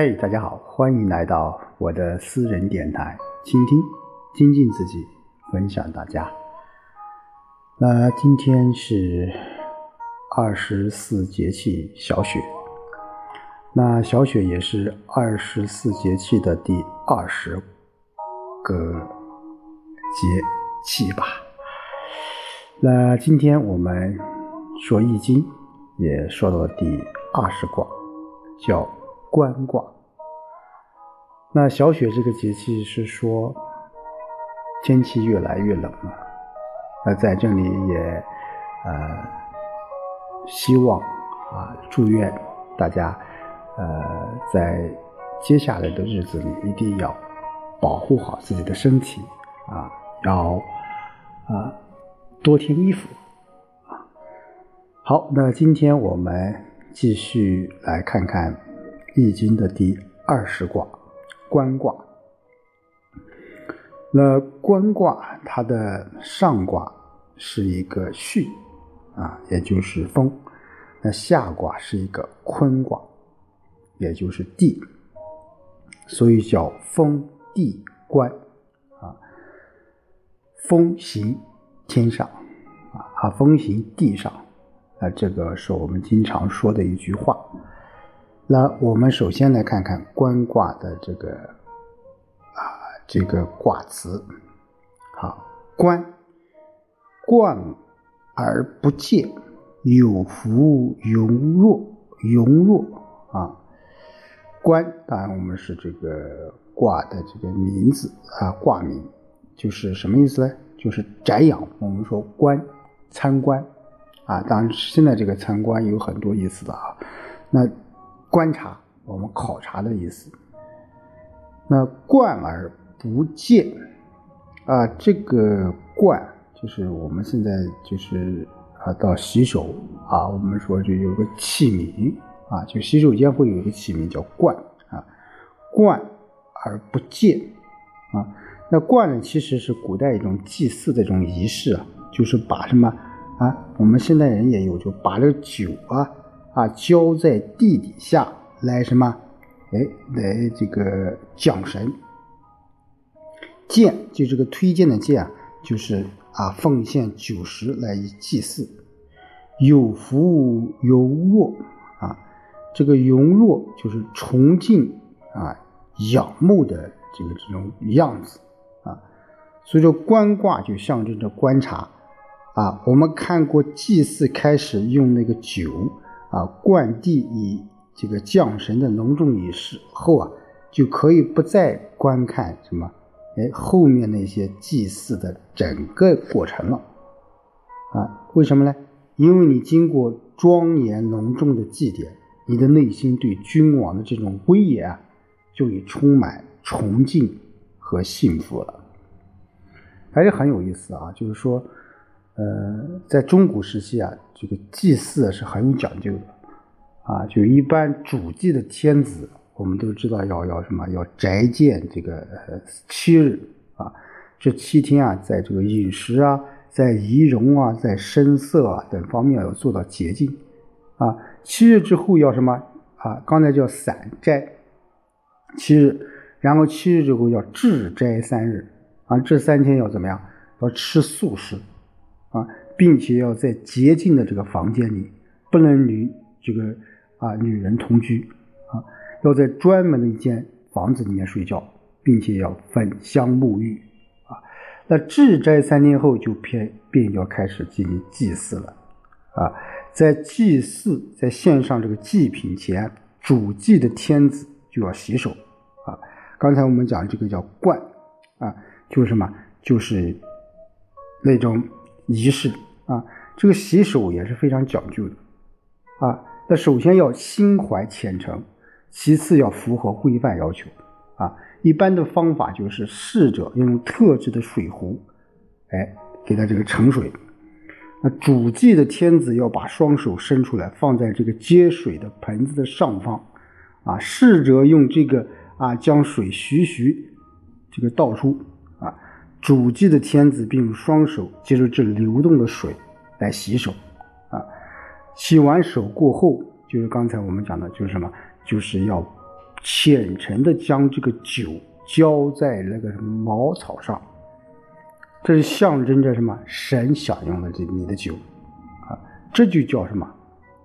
嘿，大家好，欢迎来到我的私人电台，倾听、精进自己，分享大家。那今天是二十四节气小雪，那小雪也是二十四节气的第二十个节气吧。那今天我们说易经，也说到了第二十卦，叫关卦。那小雪这个节气是说天气越来越冷了。那在这里也呃希望啊祝愿大家呃在接下来的日子里一定要保护好自己的身体啊，要啊多添衣服啊。好，那今天我们继续来看看《易经》的第二十卦。关卦，那关卦它的上卦是一个巽啊，也就是风；那下卦是一个坤卦，也就是地，所以叫风地关啊。风行天上，啊风行地上啊，这个是我们经常说的一句话。那我们首先来看看关卦的这个啊这个卦辞，好，关，贯而不见，有福庸弱，庸弱啊。关，当然我们是这个卦的这个名字啊，卦名，就是什么意思呢？就是瞻仰。我们说观，参观啊，当然现在这个参观有很多意思的啊，那。观察，我们考察的意思。那贯而不见啊，这个贯就是我们现在就是啊，到洗手啊，我们说就有个器皿啊，就洗手间会有一个器皿叫贯啊，贯而不见啊。那贯呢，其实是古代一种祭祀的这种仪式啊，就是把什么啊，我们现代人也有，就把这个酒啊。啊，浇在地底下来什么？哎，来这个讲神。荐就这个推荐的荐，就是啊，奉献酒食来祭祀。有福有弱啊，这个容弱就是崇敬啊、仰慕的这个这种样子啊。所以说，观卦就象征着观察啊。我们看过祭祀开始用那个酒。啊，灌地以这个降神的隆重仪式后啊，就可以不再观看什么，哎，后面那些祭祀的整个过程了。啊，为什么呢？因为你经过庄严隆重的祭典，你的内心对君王的这种威严啊，就已充满崇敬和幸福了。还是很有意思啊，就是说。呃，在中古时期啊，这个祭祀是很有讲究的，啊，就一般主祭的天子，我们都知道要要什么，要宅建这个七日啊，这七天啊，在这个饮食啊，在仪容啊，在声色啊等方面要做到洁净，啊，七日之后要什么啊？刚才叫散斋，七日，然后七日之后要治斋三日，啊，这三天要怎么样？要吃素食。啊，并且要在洁净的这个房间里，不能与这个啊女人同居啊，要在专门的一间房子里面睡觉，并且要焚香沐浴啊。那治斋三天后，就便便要开始进行祭祀了啊。在祭祀在献上这个祭品前，主祭的天子就要洗手啊。刚才我们讲这个叫冠啊，就是什么？就是那种。仪式啊，这个洗手也是非常讲究的啊。那首先要心怀虔诚，其次要符合规范要求啊。一般的方法就是侍者用特制的水壶，哎，给他这个盛水。那主祭的天子要把双手伸出来，放在这个接水的盆子的上方啊。侍者用这个啊，将水徐徐这个倒出。主祭的天子并用双手接着这流动的水来洗手，啊，洗完手过后，就是刚才我们讲的，就是什么，就是要虔诚的将这个酒浇在那个茅草上，这是象征着什么？神享用的这你的酒啊，这就叫什么？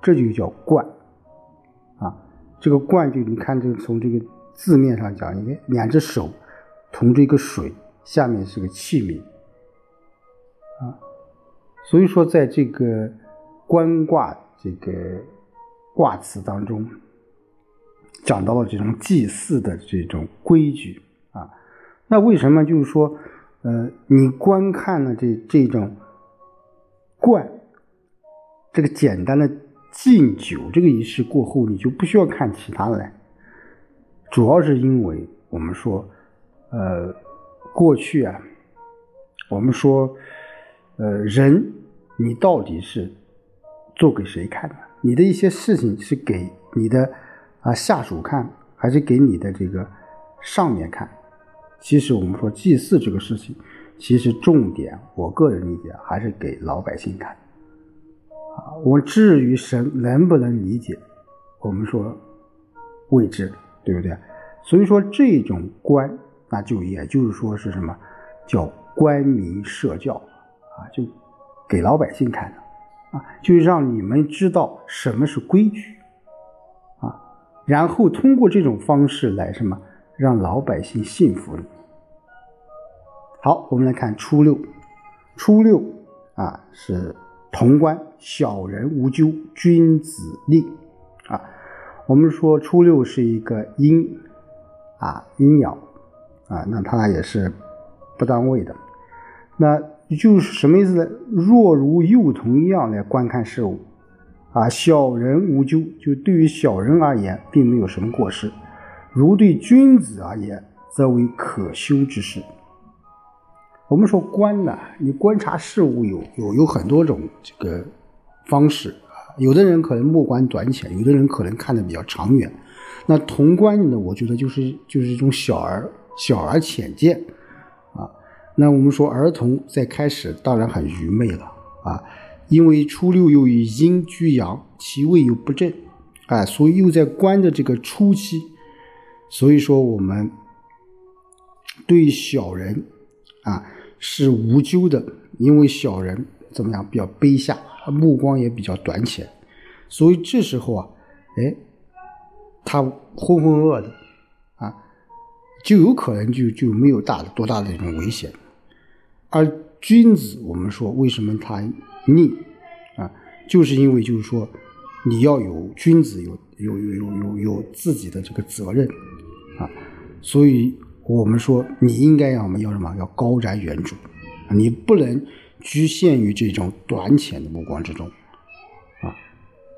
这就叫灌啊。这个灌就你看，这个从这个字面上讲，你看两只手同这个水，下面是个器皿啊。所以说，在这个观卦这个卦辞当中，讲到了这种祭祀的这种规矩啊。那为什么就是说，呃，你观看了这这种灌这个简单的敬酒这个仪式过后，你就不需要看其他的了？主要是因为我们说，呃，过去啊，我们说，呃，人。你到底是做给谁看的？你的一些事情是给你的啊下属看，还是给你的这个上面看？其实我们说祭祀这个事情，其实重点，我个人理解还是给老百姓看。啊，我至于神能不能理解，我们说未知，对不对？所以说这种官，那就也就是说是什么叫官民社教啊？就。给老百姓看的，啊，就让你们知道什么是规矩，啊，然后通过这种方式来什么，让老百姓信服你。好，我们来看初六，初六啊是潼关，小人无咎，君子立，啊，我们说初六是一个阴，啊阴爻，啊，那它也是不当位的，那。就是什么意思呢？若如幼童一样来观看事物，啊，小人无咎，就对于小人而言，并没有什么过失；如对君子而言，则为可修之事。我们说观呢，你观察事物有有有很多种这个方式啊，有的人可能目光短浅，有的人可能看得比较长远。那同观呢，我觉得就是就是一种小儿小儿浅见。啊那我们说，儿童在开始当然很愚昧了啊，因为初六又以阴居阳，其位又不正，哎，所以又在关的这个初期，所以说我们对小人啊是无咎的，因为小人怎么样比较卑下，目光也比较短浅，所以这时候啊，哎，他浑浑噩的，就有可能就就没有大的多大的这种危险。而君子，我们说为什么他逆啊？就是因为就是说，你要有君子有有有有有有自己的这个责任啊，所以我们说你应该要什么要什么要高瞻远瞩，你不能局限于这种短浅的目光之中啊。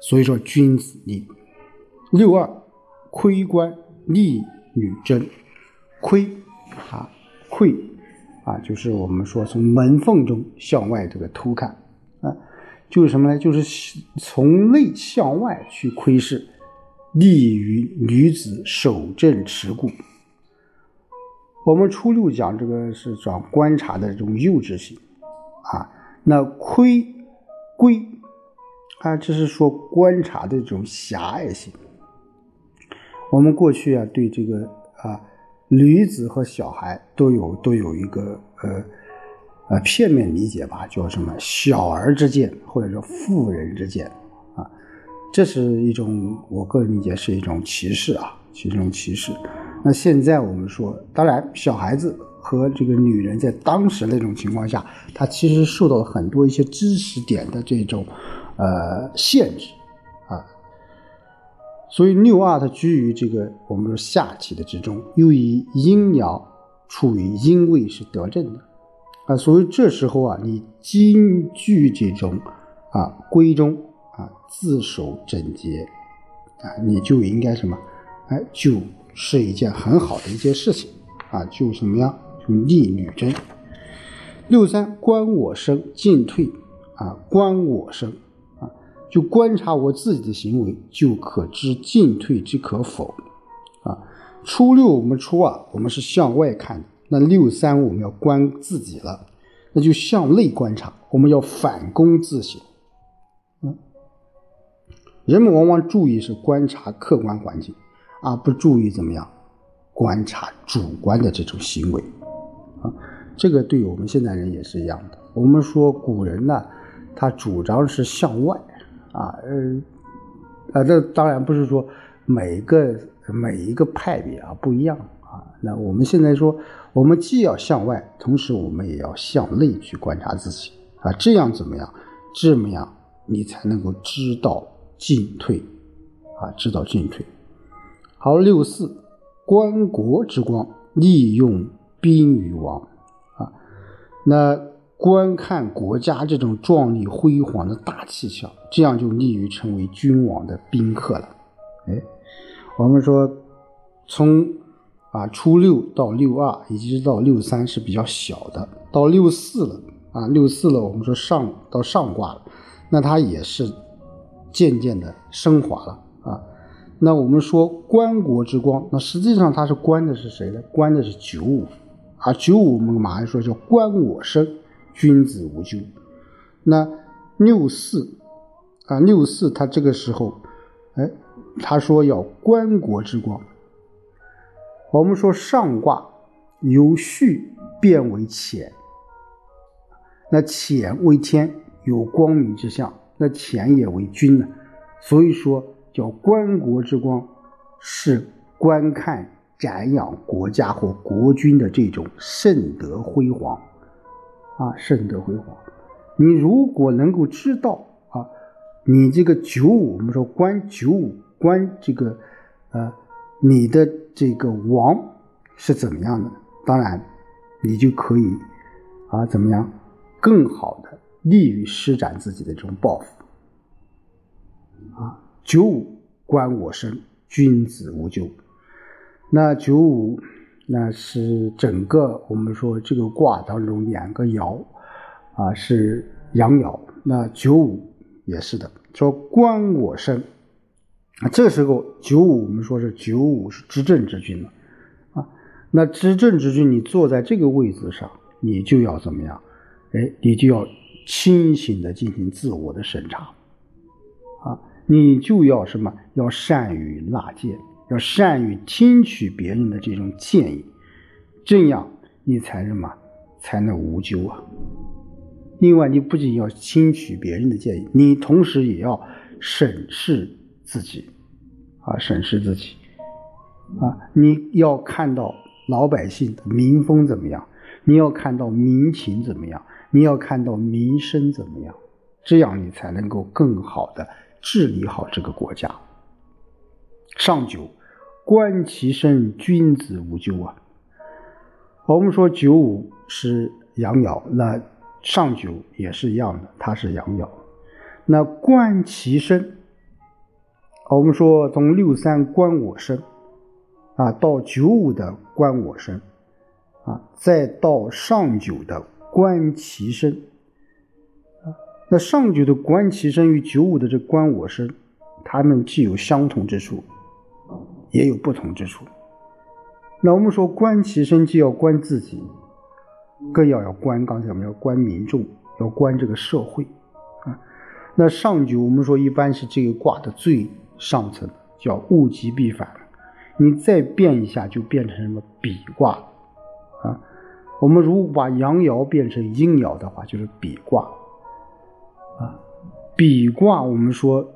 所以说君子逆六二窥观逆女贞窥啊窥。啊，就是我们说从门缝中向外这个偷看，啊，就是什么呢？就是从内向外去窥视，利于女子守正持固。我们初六讲这个是讲观察的这种幼稚性，啊，那窥窥，啊，这是说观察的这种狭隘性。我们过去啊，对这个啊。女子和小孩都有都有一个呃呃片面理解吧，叫什么小儿之见，或者说妇人之见啊，这是一种我个人理解是一种歧视啊，是一种歧视。那现在我们说，当然小孩子和这个女人在当时那种情况下，她其实受到了很多一些知识点的这种呃限制。所以六二它居于这个我们说下体的之中，又以阴爻处于阴位是得正的啊，所以这时候啊，你金具这种啊闺中啊自守整洁啊，你就应该什么？哎，就是一件很好的一件事情啊，就什么样？就逆女贞。六三观我生进退啊，观我生。就观察我自己的行为，就可知进退之可否。啊，初六我们初二，我们是向外看的；那六三我们要观自己了，那就向内观察，我们要反躬自省。嗯，人们往往注意是观察客观环境，而不注意怎么样观察主观的这种行为啊。这个对我们现代人也是一样的。我们说古人呢，他主张是向外啊，呃，啊，这当然不是说每个每一个派别啊不一样啊。那我们现在说，我们既要向外，同时我们也要向内去观察自己啊，这样怎么样？这么样你才能够知道进退啊，知道进退。好，六四，观国之光，利用兵于王啊。那观看国家这种壮丽辉煌的大气象，这样就利于成为君王的宾客了。哎，我们说从啊初六到六二，以及到六三是比较小的，到六四了啊六四了，我们说上到上卦了，那它也是渐渐的升华了啊。那我们说观国之光，那实际上它是观的是谁呢？观的是九五。啊，九五我们马上说叫观我生，君子无咎。那六四啊，六四他这个时候，哎，他说要观国之光。我们说上卦由序变为乾，那乾为天，有光明之象，那乾也为君呢，所以说叫观国之光，是观看。瞻仰国家或国君的这种圣德辉煌，啊，圣德辉煌。你如果能够知道啊，你这个九五，我们说观九五，观这个，呃，你的这个王是怎么样的？当然，你就可以啊，怎么样，更好的利于施展自己的这种抱负。啊，九五观我生，君子无咎。那九五，那是整个我们说这个卦当中两个爻，啊是阳爻。那九五也是的，说观我身，啊这时候九五我们说是九五是执政之君了，啊那执政之君你坐在这个位置上，你就要怎么样？哎，你就要清醒的进行自我的审查，啊你就要什么？要善于纳谏。要善于听取别人的这种建议，这样你才什么才能无咎啊？另外，你不仅要听取别人的建议，你同时也要审视自己啊，审视自己啊！你要看到老百姓的民风怎么样，你要看到民情怎么样，你要看到民生怎么样，这样你才能够更好的治理好这个国家。上九。观其身，君子无咎啊。我们说九五是阳爻，那上九也是一样的，它是阳爻。那观其身，我们说从六三观我身啊，到九五的观我身啊，再到上九的观其身啊。那上九的观其身与九五的这观我身，它们既有相同之处。也有不同之处。那我们说观其身，既要观自己，更要要观刚才我们要观民众，要观这个社会啊。那上九我们说一般是这个卦的最上层，叫物极必反。你再变一下，就变成什么比卦啊？我们如果把阳爻变成阴爻的话，就是比卦啊。比卦我们说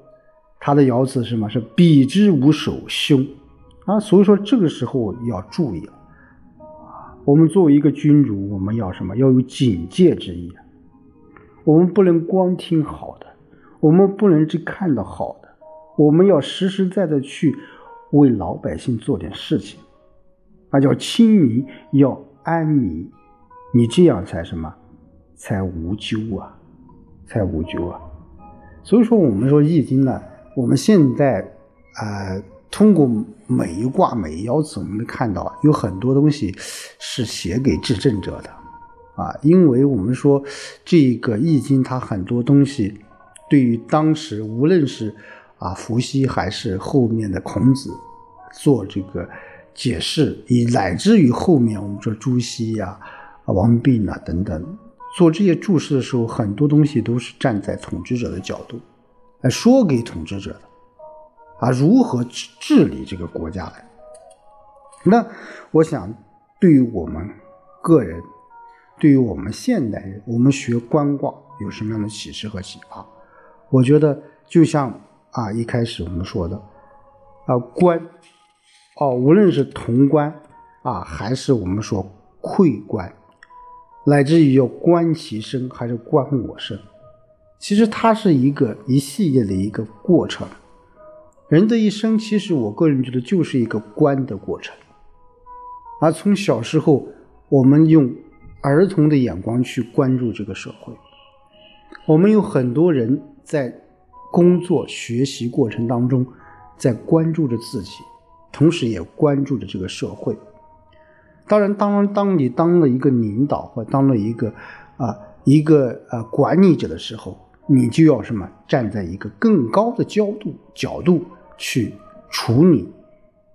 它的爻辞是什么？是比之无首，凶。啊，所以说这个时候要注意了，啊，我们作为一个君主，我们要什么？要有警戒之意。我们不能光听好的，我们不能只看到好的，我们要实实在在去为老百姓做点事情，那叫亲民，要安民，你这样才什么？才无咎啊，才无咎啊。所以说，我们说《易经》呢，我们现在啊。通过每一卦每一爻辞，我们能看到有很多东西是写给执政者的啊，因为我们说这个易经它很多东西对于当时无论是啊伏羲还是后面的孔子做这个解释，以乃至于后面我们说朱熹呀、王弼啊等等做这些注释的时候，很多东西都是站在统治者的角度来说给统治者的。啊，如何治治理这个国家来。那我想，对于我们个人，对于我们现代人，我们学观卦有什么样的启示和启发？我觉得就像啊一开始我们说的啊观哦，无论是潼关啊，还是我们说窥关，乃至于要观其身，还是观我身，其实它是一个一系列的一个过程。人的一生，其实我个人觉得就是一个观的过程。而从小时候，我们用儿童的眼光去关注这个社会，我们有很多人在工作学习过程当中，在关注着自己，同时也关注着这个社会。当然，当当你当了一个领导或当了一个啊一个呃管理者的时候，你就要什么站在一个更高的角度角度去处理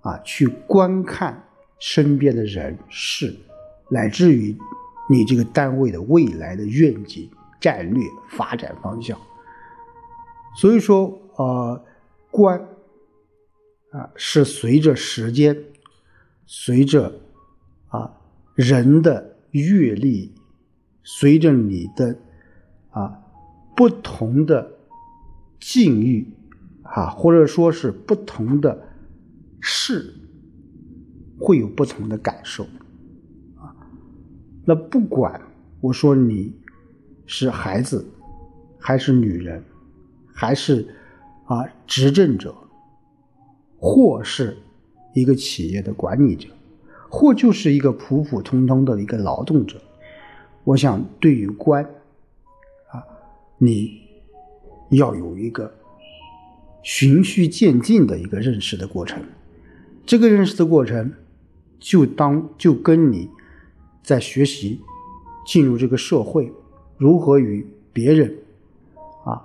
啊，去观看身边的人事，乃至于你这个单位的未来的愿景、战略发展方向。所以说，呃，观啊是随着时间，随着啊人的阅历，随着你的啊。不同的境遇啊，或者说是不同的事，会有不同的感受啊。那不管我说你是孩子，还是女人，还是啊执政者，或是一个企业的管理者，或就是一个普普通通的一个劳动者，我想对于官啊。你要有一个循序渐进的一个认识的过程，这个认识的过程就当就跟你在学习进入这个社会，如何与别人啊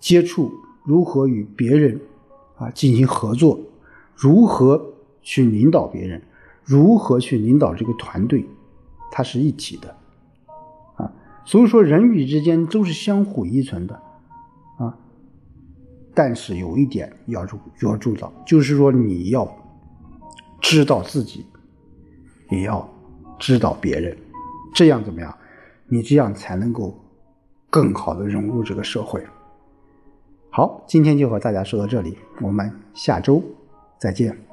接触，如何与别人啊进行合作，如何去领导别人，如何去领导这个团队，它是一体的啊。所以说，人与之间都是相互依存的，但是有一点要注要注意就是说你要知道自己，也要知道别人，这样怎么样？你这样才能够更好的融入这个社会。好，今天就和大家说到这里，我们下周再见。